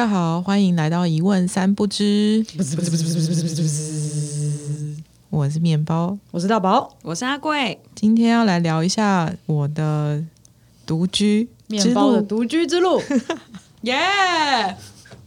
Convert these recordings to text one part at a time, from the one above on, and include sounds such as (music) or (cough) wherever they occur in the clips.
家好，欢迎来到一问三不知。我是面包，我是大宝，我是阿贵。今天要来聊一下我的独居面包的独居之路。(laughs) 耶！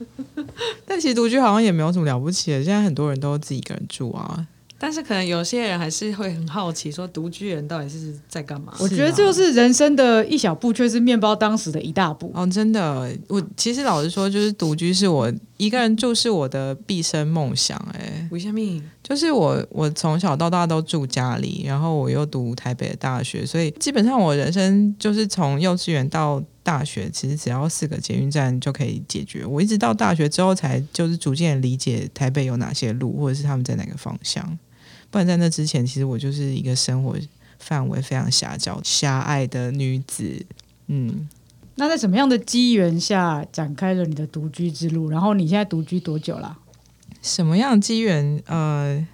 (laughs) 但其实独居好像也没有什么了不起的，现在很多人都自己一个人住啊。但是可能有些人还是会很好奇，说独居人到底是在干嘛？我觉得就是人生的一小步，却是面包当时的一大步。哦，真的，我其实老实说，就是独居是我一个人住是我的毕生梦想。哎，为什么？就是我我从小到大都住家里，然后我又读台北的大学，所以基本上我人生就是从幼稚园到大学，其实只要四个捷运站就可以解决。我一直到大学之后，才就是逐渐理解台北有哪些路，或者是他们在哪个方向。不然在那之前，其实我就是一个生活范围非常狭小、狭隘的女子。嗯，那在什么样的机缘下展开了你的独居之路？然后你现在独居多久了？什么样的机缘？呃。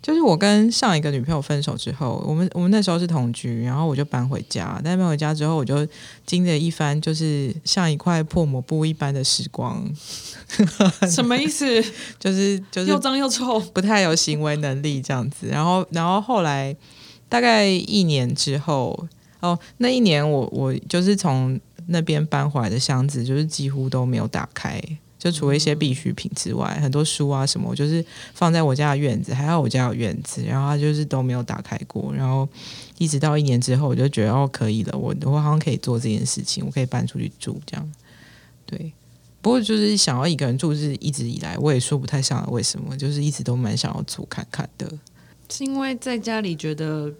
就是我跟上一个女朋友分手之后，我们我们那时候是同居，然后我就搬回家。但搬回家之后，我就经历一番，就是像一块破抹布一般的时光。什么意思？就是就是又脏又臭，不太有行为能力这样子。然后然后后来大概一年之后，哦，那一年我我就是从那边搬回来的箱子，就是几乎都没有打开。就除了一些必需品之外，很多书啊什么，我就是放在我家的院子，还好我家有院子，然后它就是都没有打开过。然后一直到一年之后，我就觉得哦可以了，我我好像可以做这件事情，我可以搬出去住这样。对，不过就是想要一个人住，是一直以来我也说不太上来为什么，就是一直都蛮想要住看看的。是因为在家里觉得。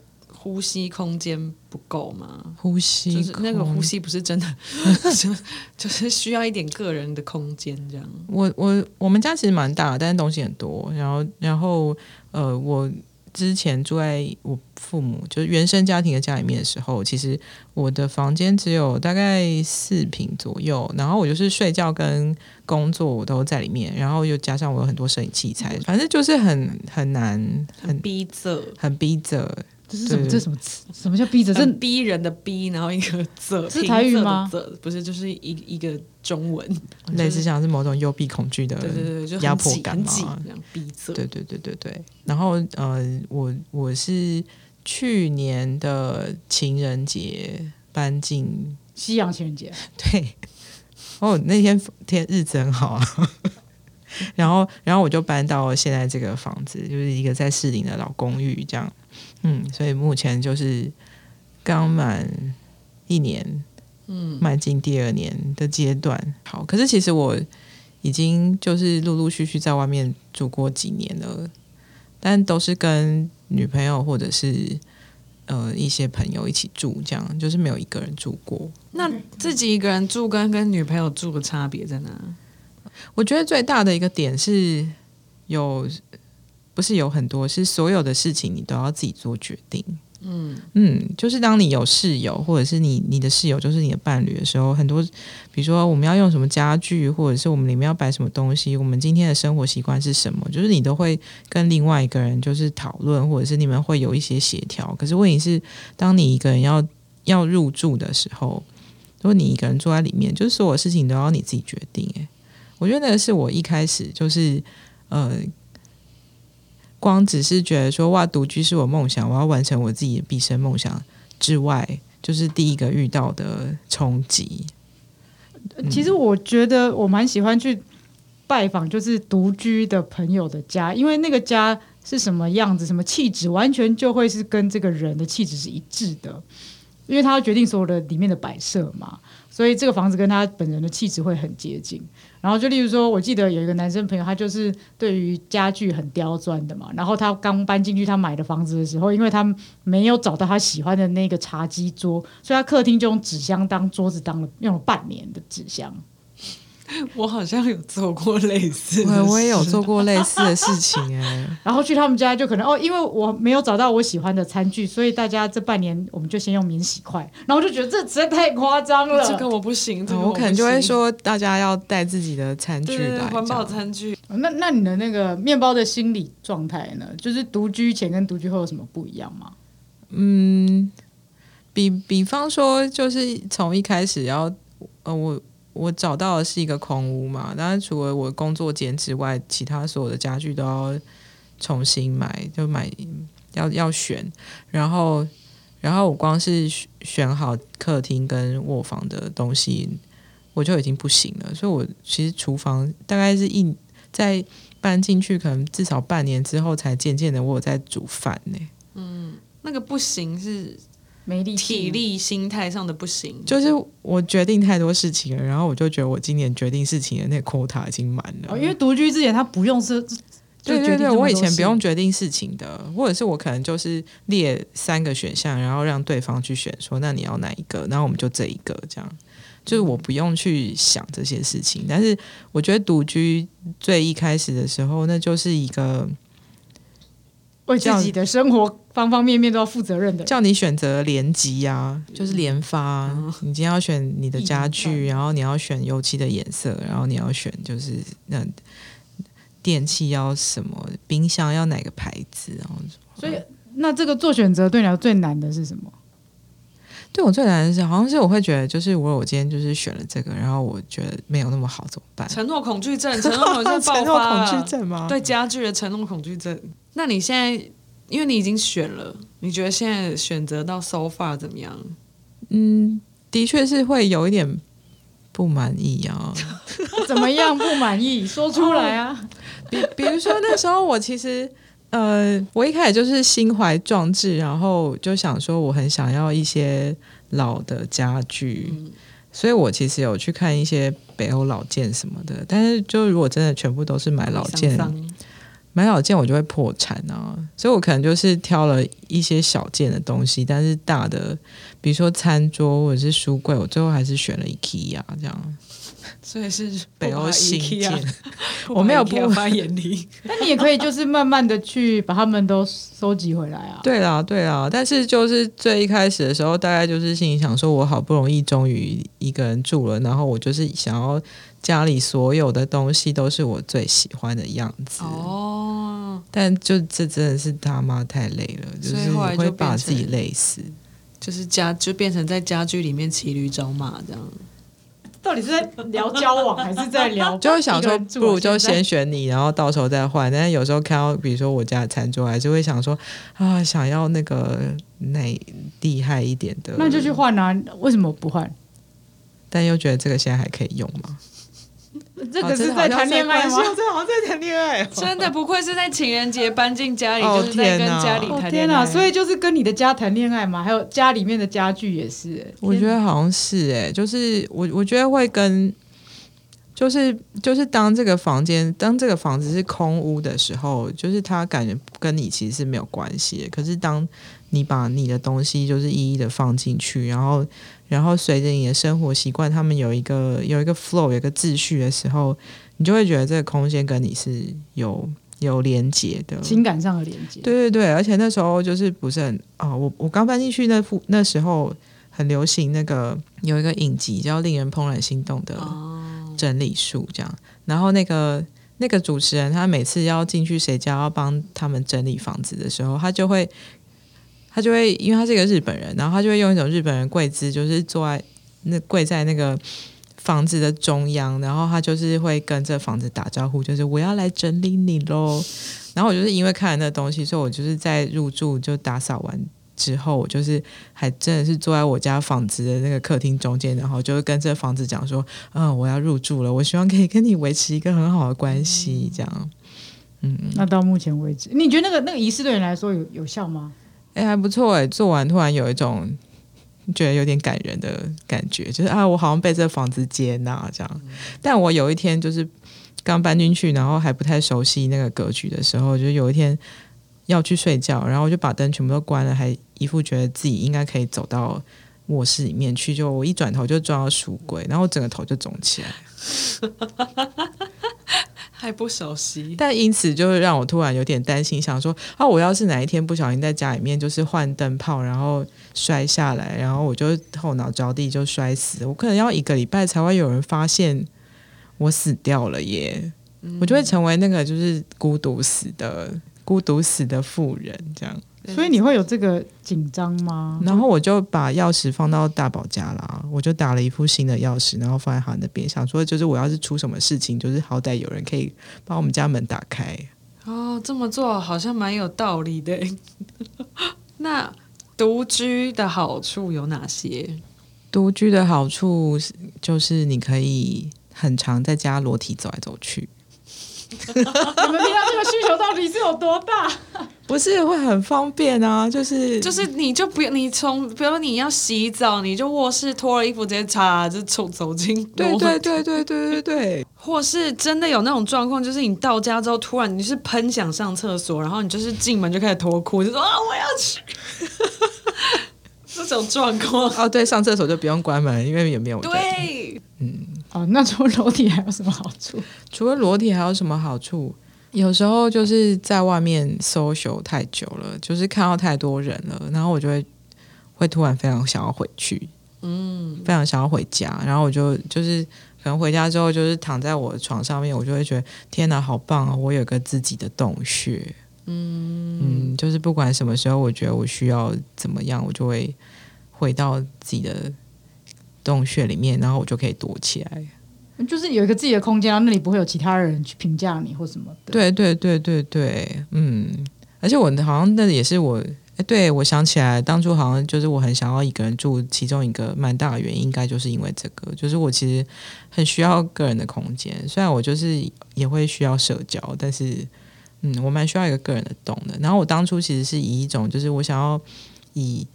呼吸空间不够吗？呼吸就是那个呼吸不是真的，(laughs) 就就是需要一点个人的空间这样。我我我们家其实蛮大，但是东西很多。然后然后呃，我之前住在我父母就是原生家庭的家里面的时候，其实我的房间只有大概四平左右。然后我就是睡觉跟工作我都在里面，然后又加上我有很多摄影器材，反正就是很很难，很逼仄，很逼仄。这是什么？这什么词？什么叫逼着？这逼人的逼，然后一个 (laughs) 仄，是台语吗？不是，就是一一个中文，类似像是某种幽闭恐惧的，对对对，就压迫感嘛，这样逼仄。对对对对对。然后呃，我我是去年的情人节搬进西洋情人节，对。哦，那天天日子很好啊。(laughs) 然后然后我就搬到现在这个房子，就是一个在士林的老公寓，这样。嗯，所以目前就是刚满一年，嗯，迈进第二年的阶段。好，可是其实我已经就是陆陆续续在外面住过几年了，但都是跟女朋友或者是呃一些朋友一起住，这样就是没有一个人住过。那自己一个人住跟跟女朋友住的差别在哪？我觉得最大的一个点是有。不是有很多，是所有的事情你都要自己做决定。嗯嗯，就是当你有室友，或者是你你的室友就是你的伴侣的时候，很多，比如说我们要用什么家具，或者是我们里面要摆什么东西，我们今天的生活习惯是什么，就是你都会跟另外一个人就是讨论，或者是你们会有一些协调。可是问题是，当你一个人要要入住的时候，如果你一个人坐在里面，就是所有事情都要你自己决定。诶，我觉得那个是我一开始就是呃。光只是觉得说哇，独居是我梦想，我要完成我自己的毕生梦想之外，就是第一个遇到的冲击。其实我觉得我蛮喜欢去拜访，就是独居的朋友的家，因为那个家是什么样子、什么气质，完全就会是跟这个人的气质是一致的，因为他要决定所有的里面的摆设嘛。所以这个房子跟他本人的气质会很接近。然后就例如说，我记得有一个男生朋友，他就是对于家具很刁钻的嘛。然后他刚搬进去他买的房子的时候，因为他没有找到他喜欢的那个茶几桌，所以他客厅就用纸箱当桌子，当了用了半年的纸箱。(laughs) 我好像有做过类似，我我也有做过类似的事情 (laughs) 哎。然后去他们家就可能哦，因为我没有找到我喜欢的餐具，所以大家这半年我们就先用免洗筷。然后我就觉得这实在太夸张了，这个我不行，我可能就会说大家要带自己的餐具来，环保餐具。那那你的那个面包的心理状态呢？就是独居前跟独居后有什么不一样吗？嗯，比比方说，就是从一开始要呃我。我找到的是一个空屋嘛，当然除了我工作间之外，其他所有的家具都要重新买，就买要要选，然后然后我光是选好客厅跟卧房的东西，我就已经不行了，所以我其实厨房大概是一在搬进去，可能至少半年之后，才渐渐的我有在煮饭呢、嗯那个不行是没力气体力、心态上的不行，就是我决定太多事情了，然后我就觉得我今年决定事情的那个 quota 已经满了。哦，因为独居之前他不用是，就对对对，决定我以前不用决定事情的，或者是我可能就是列三个选项，然后让对方去选，说那你要哪一个，然后我们就这一个这样。就是我不用去想这些事情，但是我觉得独居最一开始的时候，那就是一个为自己的生活方方面面都要负责任的。叫你选择联级呀，就是联发啊。你今天要选你的家一具，然后你要选油漆的颜色，然后你要选就是那电器要什么，冰箱要哪个牌子，然后所以，那这个做选择对你来说最难的是什么？对我最难的是，好像是我会觉得，就是我我今天就是选了这个，然后我觉得没有那么好，怎么办？承诺恐惧症，承诺恐惧症 (laughs) 爆承诺恐惧症吗？对家具的承诺恐惧症。那你现在，因为你已经选了，你觉得现在选择到 so far 怎么样？嗯，的确是会有一点不满意啊。(laughs) 怎么样不满意？说出来啊！比比如说那时候我其实。呃，我一开始就是心怀壮志，然后就想说我很想要一些老的家具，所以我其实有去看一些北欧老件什么的。但是就如果真的全部都是买老件，买小件我就会破产啊，所以我可能就是挑了一些小件的东西，但是大的，比如说餐桌或者是书柜，我最后还是选了 IKEA 这样。(laughs) 所以是北欧新 (laughs) 我没有不把 IKEA 不放在眼里。(laughs) 那你也可以就是慢慢的去把他们都收集回来啊。对啦对啦，但是就是最一开始的时候，大概就是心里想说，我好不容易终于一个人住了，然后我就是想要家里所有的东西都是我最喜欢的样子。哦，但就这真的是他妈太累了，就是会把自己累死。就是家就变成在家居里面骑驴找马这样。到底是在聊交往还是在聊？(laughs) 就会想说，不如就先选你，然后到时候再换。但是有时候看到，比如说我家的餐桌，还是会想说啊，想要那个那厉害一点的，那就去换啊！为什么不换？但又觉得这个现在还可以用吗？(laughs) 这个是在谈恋爱吗？这好像在谈恋爱哦。真的不愧是在情人节搬进家里，哦就是在跟家里哦谈恋爱。天所以就是跟你的家谈恋爱嘛，还有家里面的家具也是。我觉得好像是哎、就是我我觉得会跟，就是就是当这个房间当这个房子是空屋的时候，就是他感觉跟你其实是没有关系的。可是当你把你的东西就是一一的放进去，然后然后随着你的生活习惯，他们有一个有一个 flow 有一个秩序的时候，你就会觉得这个空间跟你是有有连接的。情感上的连接。对对对，而且那时候就是不是很啊、我我刚搬进去那副那时候很流行那个有一个影集叫《令人怦然心动的整理术》这样，然后那个那个主持人他每次要进去谁家要帮他们整理房子的时候，他就会他就会因为他是一个日本人，然后他就会用一种日本人跪姿，就是坐在那跪在那个。房子的中央，然后他就是会跟这房子打招呼，就是我要来整理你喽。然后我就是因为看了那东西，所以我就是在入住就打扫完之后，我就是还真的是坐在我家房子的那个客厅中间，然后就是跟这房子讲说，嗯，我要入住了，我希望可以跟你维持一个很好的关系，这样。嗯，那到目前为止，你觉得那个那个仪式对你来说有有效吗？哎、还不错哎，做完突然有一种觉得有点感人的感觉，就是啊，我好像被这房子接纳这样。但我有一天就是刚搬进去，然后还不太熟悉那个格局的时候，就有一天要去睡觉，然后我就把灯全部都关了，还一副觉得自己应该可以走到卧室里面去，就我一转头就撞到书柜，然后我整个头就肿起来。(laughs) 还不熟悉，但因此就会让我突然有点担心，想说啊，我要是哪一天不小心在家里面就是换灯泡，然后摔下来，然后我就后脑着地就摔死，我可能要一个礼拜才会有人发现我死掉了耶，我就会成为那个就是孤独死的孤独死的妇人这样。所以你会有这个紧张吗？然后我就把钥匙放到大宝家啦，我就打了一副新的钥匙，然后放在他那边，想说就是我要是出什么事情，就是好歹有人可以把我们家门打开。哦，这么做好像蛮有道理的。(laughs) 那独居的好处有哪些？独居的好处就是你可以很常在家裸体走来走去。(laughs) (laughs) 你们平常这个需求到底是有多大？不是会很方便啊，就是就是你就不用你从，比如你要洗澡，你就卧室脱了衣服直接擦，就走走进。对对对对对对对。或是真的有那种状况，就是你到家之后突然你是喷想上厕所，然后你就是进门就开始脱裤，就说啊我要去。(laughs) 这种状况哦，对，上厕所就不用关门，因为也没有对，嗯。哦，那除了裸体还有什么好处？除了裸体还有什么好处？有时候就是在外面 social 太久了，就是看到太多人了，然后我就会会突然非常想要回去，嗯，非常想要回家，然后我就就是可能回家之后就是躺在我的床上面，我就会觉得天哪，好棒啊！我有个自己的洞穴，嗯嗯，就是不管什么时候，我觉得我需要怎么样，我就会回到自己的。洞穴里面，然后我就可以躲起来，就是有一个自己的空间，那里不会有其他人去评价你或什么的。对对对对对，嗯，而且我好像那也是我，哎，对我想起来，当初好像就是我很想要一个人住，其中一个蛮大的原因，应该就是因为这个，就是我其实很需要个人的空间，虽然我就是也会需要社交，但是嗯，我蛮需要一个个人的洞的。然后我当初其实是以一种就是我想要以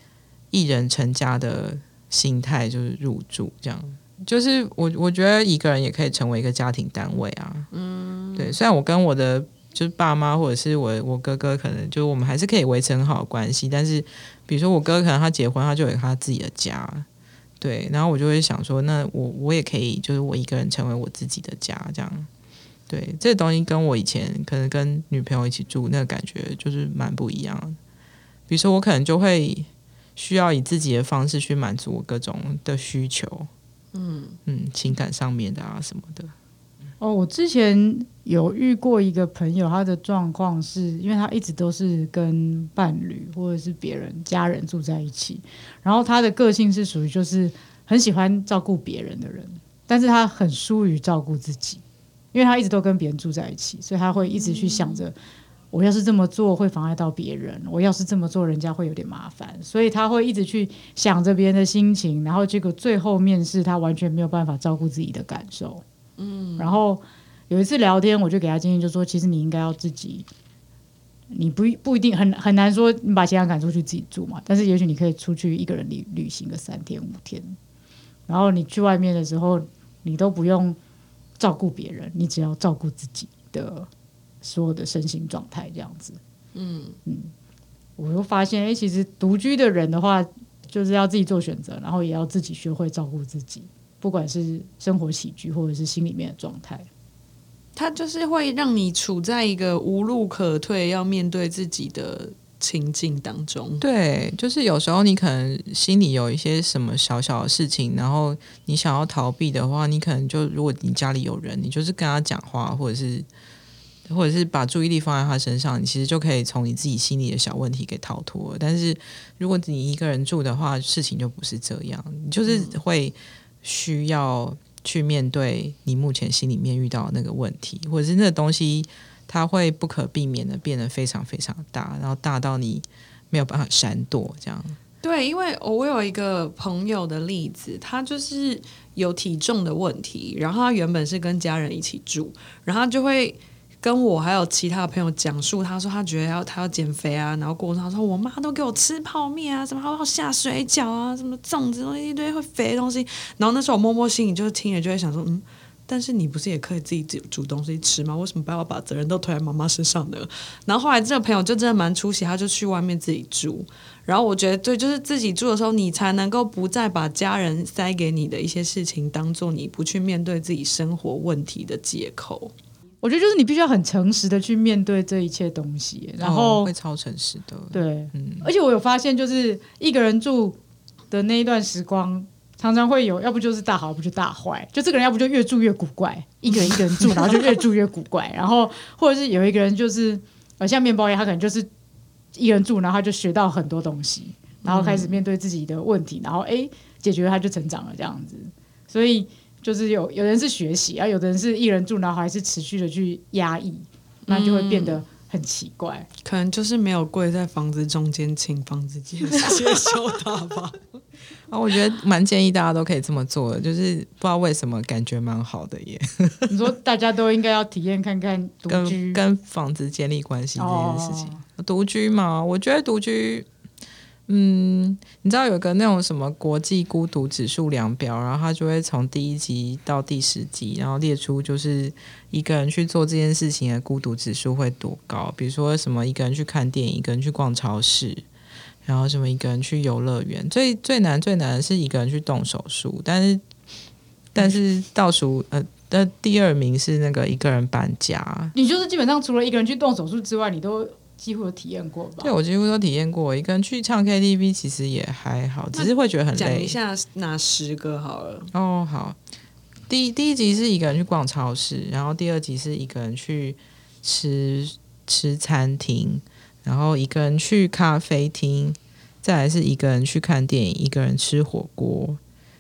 一人成家的。心态就是入住这样，就是我我觉得一个人也可以成为一个家庭单位啊。嗯，对，虽然我跟我的就是爸妈或者是我我哥哥，可能就我们还是可以维持很好的关系，但是比如说我哥可能他结婚，他就有他自己的家，对，然后我就会想说，那我我也可以就是我一个人成为我自己的家，这样，对，这东西跟我以前可能跟女朋友一起住那个感觉就是蛮不一样的。比如说我可能就会。需要以自己的方式去满足我各种的需求，嗯嗯，情感上面的啊什么的。哦，我之前有遇过一个朋友，他的状况是因为他一直都是跟伴侣或者是别人家人住在一起，然后他的个性是属于就是很喜欢照顾别人的人，但是他很疏于照顾自己，因为他一直都跟别人住在一起，所以他会一直去想着。我要是这么做会妨碍到别人，我要是这么做人家会有点麻烦，所以他会一直去想着别人的心情，然后结果最后面试他完全没有办法照顾自己的感受。嗯，然后有一次聊天，我就给他建议，就说其实你应该要自己，你不不一定很很难说你把其他人赶出去自己住嘛，但是也许你可以出去一个人旅旅行个三天五天，然后你去外面的时候，你都不用照顾别人，你只要照顾自己的。所有的身心状态这样子，嗯嗯，我又发现，哎，其实独居的人的话，就是要自己做选择，然后也要自己学会照顾自己，不管是生活起居或者是心里面的状态，他就是会让你处在一个无路可退，要面对自己的情境当中。对，就是有时候你可能心里有一些什么小小的事情，然后你想要逃避的话，你可能就如果你家里有人，你就是跟他讲话，或者是。或者是把注意力放在他身上，你其实就可以从你自己心里的小问题给逃脱。但是如果你一个人住的话，事情就不是这样，你就是会需要去面对你目前心里面遇到的那个问题，或者是那个东西，它会不可避免的变得非常非常大，然后大到你没有办法闪躲。这样对，因为我有一个朋友的例子，他就是有体重的问题，然后他原本是跟家人一起住，然后就会。跟我还有其他的朋友讲述，他说他觉得要他要减肥啊，然后过程他说我妈都给我吃泡面啊，什么还要下水饺啊，什么粽子东西一堆会肥的东西。然后那时候我摸摸心里就是听了就会想说，嗯，但是你不是也可以自己煮煮东西吃吗？为什么不要把责任都推在妈妈身上呢？然后后来这个朋友就真的蛮出息，他就去外面自己住。然后我觉得对，就是自己住的时候，你才能够不再把家人塞给你的一些事情当做你不去面对自己生活问题的借口。我觉得就是你必须要很诚实的去面对这一切东西，然后会超诚实的。对，嗯，而且我有发现，就是一个人住的那一段时光，常常会有，要不就是大好，要不就大坏。就这个人要不就越住越古怪，一个人一个人住，然后就越住越古怪。然后或者是有一个人就是呃像面包一样，他可能就是一个人住，然后他就学到很多东西，然后开始面对自己的问题，然后诶解决他就成长了这样子。所以就是有有人是学习，啊，有的人是一人住，然后还是持续的去压抑，那就会变得很奇怪。可能就是没有跪在房子中间请房子接接收他吧。(laughs) 啊，我觉得蛮建议大家都可以这么做的，就是不知道为什么感觉蛮好的耶。(laughs) 你说大家都应该要体验看看独居跟跟房子建立关系这件事情。独居嘛，我觉得独居，嗯，你知道有个那种什么国际孤独指数量表，然后它就会从第一集到第十集，然后列出就是一个人去做这件事情的孤独指数会多高。比如说什么一个人去看电影，一个人去逛超市。然后什么一个人去游乐园，最最难最难的是一个人去动手术，但是但是倒数呃的第二名是那个一个人搬家。你就是基本上除了一个人去动手术之外，你都几乎有体验？过吧？对，我几乎都体验？过。一个人去唱 KTV 其实也还好，只是会觉得很累。讲一下哪十个好了？哦，好。第第一集是一个人去逛超市，然后第二集是一个人去吃吃餐厅。然后一个人去咖啡厅，再来是一个人去看电影，一个人吃火锅。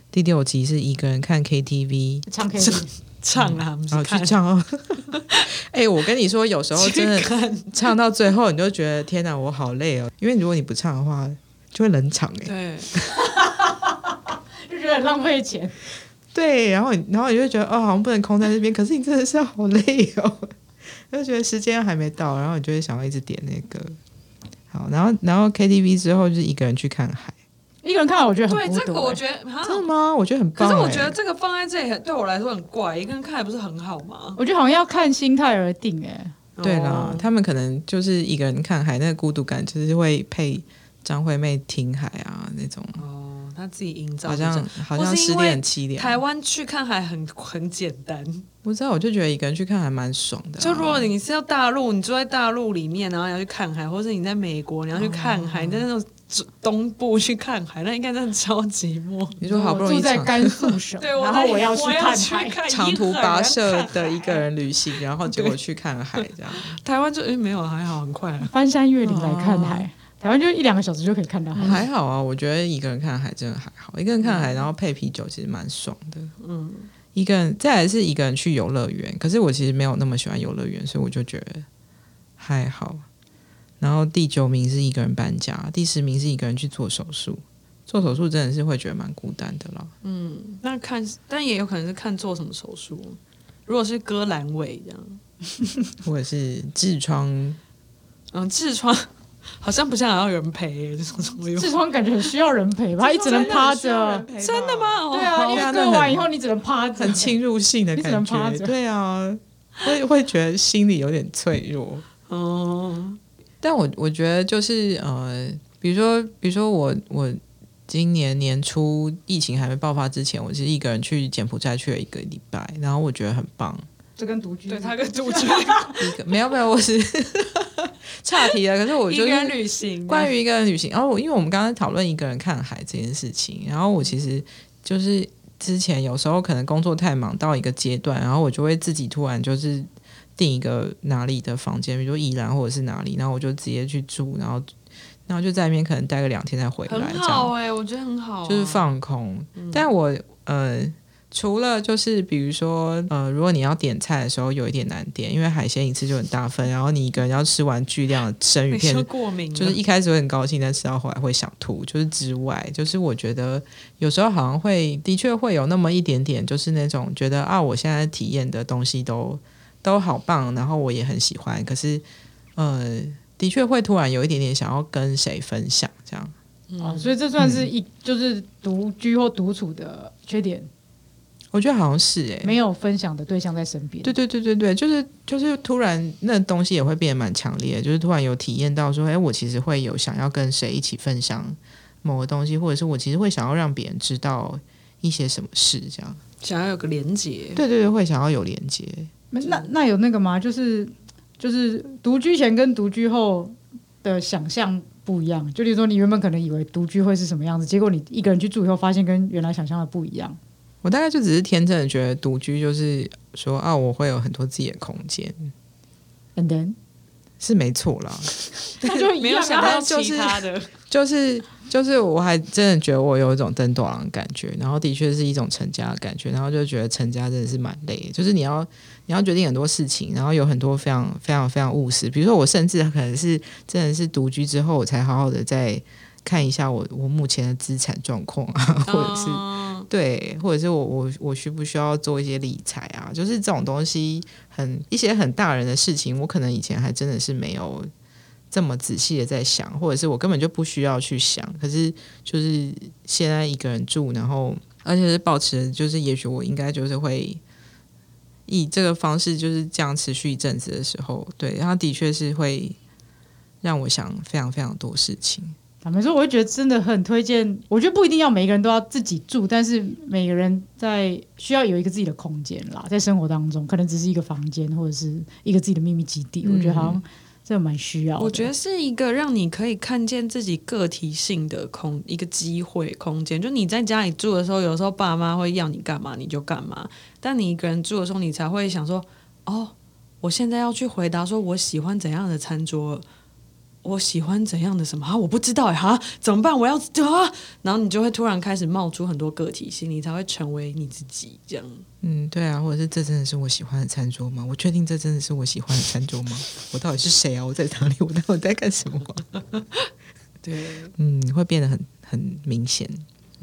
第六集是一个人看 KTV，唱 KTV，唱啊，然后去唱哦。(laughs) 哎，我跟你说，有时候真的唱到最后，你就觉得天哪，我好累哦。因为如果你不唱的话，就会冷场哎。对，(laughs) 就觉得很浪费钱。对，然后然后你就觉得哦，好像不能空在这边，可是你真的是好累哦。(laughs) 就觉得时间还没到，然后你就会想要一直点那个好，然后然后 KTV 之后就是一个人去看海，一个人看海我觉得很对这个我觉得真的吗？我觉得很棒。可是我觉得这个放在这里对我来说很怪，一个人看海不是很好吗？我觉得好像要看心态而定哎。对啦，他们可能就是一个人看海，那个孤独感就是会配张惠妹听海啊那种。哦他自己营造，好像好像失恋很凄凉。台湾去看海很很简单，不知道我就觉得一个人去看还蛮爽的。就如果你是要大陆，你住在大陆里面，然后要去看海，或者你在美国你要去看海，你在那种东部去看海，那应该真的超级寞。你说好不容易在甘肃省，然后我要去看海，(laughs) 长途跋涉的一个人旅行，然后 (laughs) 结果去看海，这样。台湾就诶没有还好，很快翻山越岭来看海。台湾就一两个小时就可以看到海，还好啊。我觉得一个人看海真的还好，一个人看海，然后配啤酒其实蛮爽的。嗯，一个人再来是一个人去游乐园，可是我其实没有那么喜欢游乐园，所以我就觉得还好。然后第九名是一个人搬家，第十名是一个人去做手术。做手术真的是会觉得蛮孤单的啦。嗯，那看，但也有可能是看做什么手术。如果是割阑尾这样，(laughs) 或者是痔疮，嗯，痔疮。好像不像还要有人陪，这种痔疮感觉很需要人陪吧？(laughs) 一直能趴着，真的吗？对啊，因为割完以后你只能趴着，很侵入性的感觉。(laughs) 对啊，会会觉得心里有点脆弱。哦，但我我觉得就是呃，比如说，比如说我我今年年初疫情还没爆发之前，我是一个人去柬埔寨去了一个礼拜，然后我觉得很棒。这跟独居，对他跟独居 (laughs) 一个没有没有，我是。(laughs) 岔题了，可是我就是旅行，关于一个人旅行。然后我因为我们刚刚讨论一个人看海这件事情，然后我其实就是之前有时候可能工作太忙到一个阶段，然后我就会自己突然就是订一个哪里的房间，比如说宜兰或者是哪里，然后我就直接去住，然后然后就在那边可能待个两天再回来，很好哎，我觉得很好，就是放空。但我呃。除了就是比如说，呃，如果你要点菜的时候有一点难点，因为海鲜一次就很大份，然后你一个人要吃完巨量的生鱼片，过敏，就是一开始会很高兴，但吃到后来会想吐。就是之外，就是我觉得有时候好像会的确会有那么一点点，就是那种觉得啊，我现在体验的东西都都好棒，然后我也很喜欢，可是呃，的确会突然有一点点想要跟谁分享这样。哦，所以这算是一就是独居或独处的缺点。我觉得好像是哎，没有分享的对象在身边。对对对对对，就是就是突然那东西也会变得蛮强烈，就是突然有体验到说，哎，我其实会有想要跟谁一起分享某个东西，或者是我其实会想要让别人知道一些什么事，这样想要有个连接。对对对，会想要有连接。那那有那个吗？就是就是独居前跟独居后的想象不一样。就比如说，你原本可能以为独居会是什么样子，结果你一个人去住以后，发现跟原来想象的不一样。我大概就只是天真的觉得独居就是说啊，我会有很多自己的空间。And then，是没错啦。那就没有想到就是其他的，(laughs) 就是就是，我还真的觉得我有一种登多郎的感觉，然后的确是一种成家的感觉，然后就觉得成家真的是蛮累的，就是你要你要决定很多事情，然后有很多非常非常非常务实，比如说我甚至可能是真的是独居之后，我才好好的再看一下我我目前的资产状况啊，(laughs) 或者是。嗯对，或者是我我我需不需要做一些理财啊？就是这种东西很一些很大人的事情，我可能以前还真的是没有这么仔细的在想，或者是我根本就不需要去想。可是就是现在一个人住，然后而且是保持，就是也许我应该就是会以这个方式就是这样持续一阵子的时候，对，然后的确是会让我想非常非常多事情。坦白说，我会觉得真的很推荐。我觉得不一定要每个人都要自己住，但是每个人在需要有一个自己的空间啦，在生活当中，可能只是一个房间或者是一个自己的秘密基地。我觉得好像这蛮需要。我觉得是一个让你可以看见自己个体性的空一个机会空间。就你在家里住的时候，有时候爸妈会要你干嘛你就干嘛，但你一个人住的时候，你才会想说：哦，我现在要去回答说我喜欢怎样的餐桌。我喜欢怎样的什么啊？我不知道哎哈，怎么办？我要啊！然后你就会突然开始冒出很多个体性，你才会成为你自己这样。嗯，对啊，或者是这真的是我喜欢的餐桌吗？我确定这真的是我喜欢的餐桌吗？(laughs) 我到底是谁啊？我在哪里？我到底在干什么？(laughs) 对，嗯，会变得很很明显。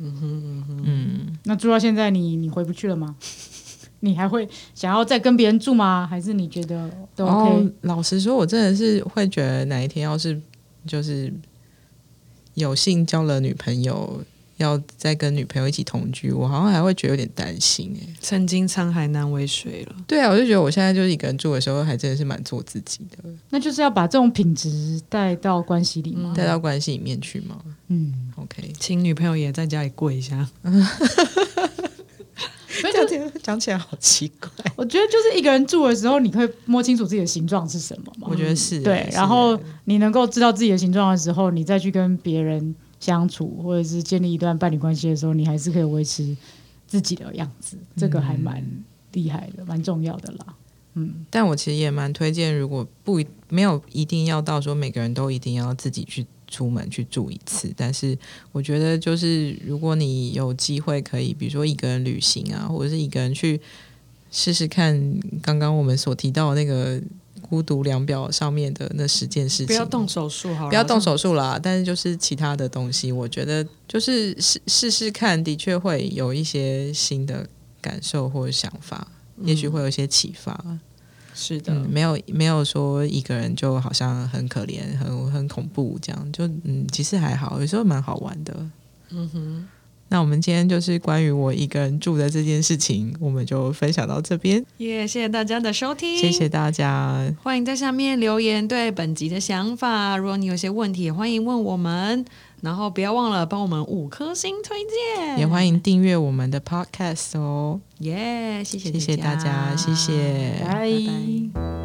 嗯哼嗯哼，嗯，那住到现在你，你回不去了吗？你还会想要再跟别人住吗？还是你觉得都 OK？、哦，老实说，我真的是会觉得哪一天要是就是有幸交了女朋友，要再跟女朋友一起同居，我好像还会觉得有点担心哎。曾经沧海难为水了。对啊，我就觉得我现在就是一个人住的时候，还真的是蛮做自己的，那就是要把这种品质带到关系里吗。带到关系里面去吗。嗯，OK，请女朋友也在家里跪一下。(laughs) (laughs) 讲起来好奇怪。我觉得就是一个人住的时候，你会摸清楚自己的形状是什么嘛。我觉得是对，然后你能够知道自己的形状的时候，你再去跟别人相处，或者是建立一段伴侣关系的时候，你还是可以维持自己的样子，这个还蛮厉害的，蛮重要的啦。嗯，但我其实也蛮推荐，如果不一没有一定要到说每个人都一定要自己去出门去住一次，但是我觉得就是如果你有机会可以，比如说一个人旅行啊，或者是一个人去试试看刚刚我们所提到的那个孤独量表上面的那十件事情，不要动手术好了，不要动手术啦，但是就是其他的东西，我觉得就是试试试看，的确会有一些新的感受或者想法，也许会有一些启发。是的，嗯，没有没有说一个人就好像很可怜、很很恐怖这样，就嗯，其实还好，有时候蛮好玩的。嗯哼，那我们今天就是关于我一个人住的这件事情，我们就分享到这边，耶、谢谢大家的收听，谢谢大家。欢迎在下面留言对本集的想法。如果你有些问题，也欢迎问我们。然后不要忘了帮我们五颗星推荐，也欢迎订阅我们的 Podcast 哦，耶谢谢谢谢大家，谢谢，拜拜拜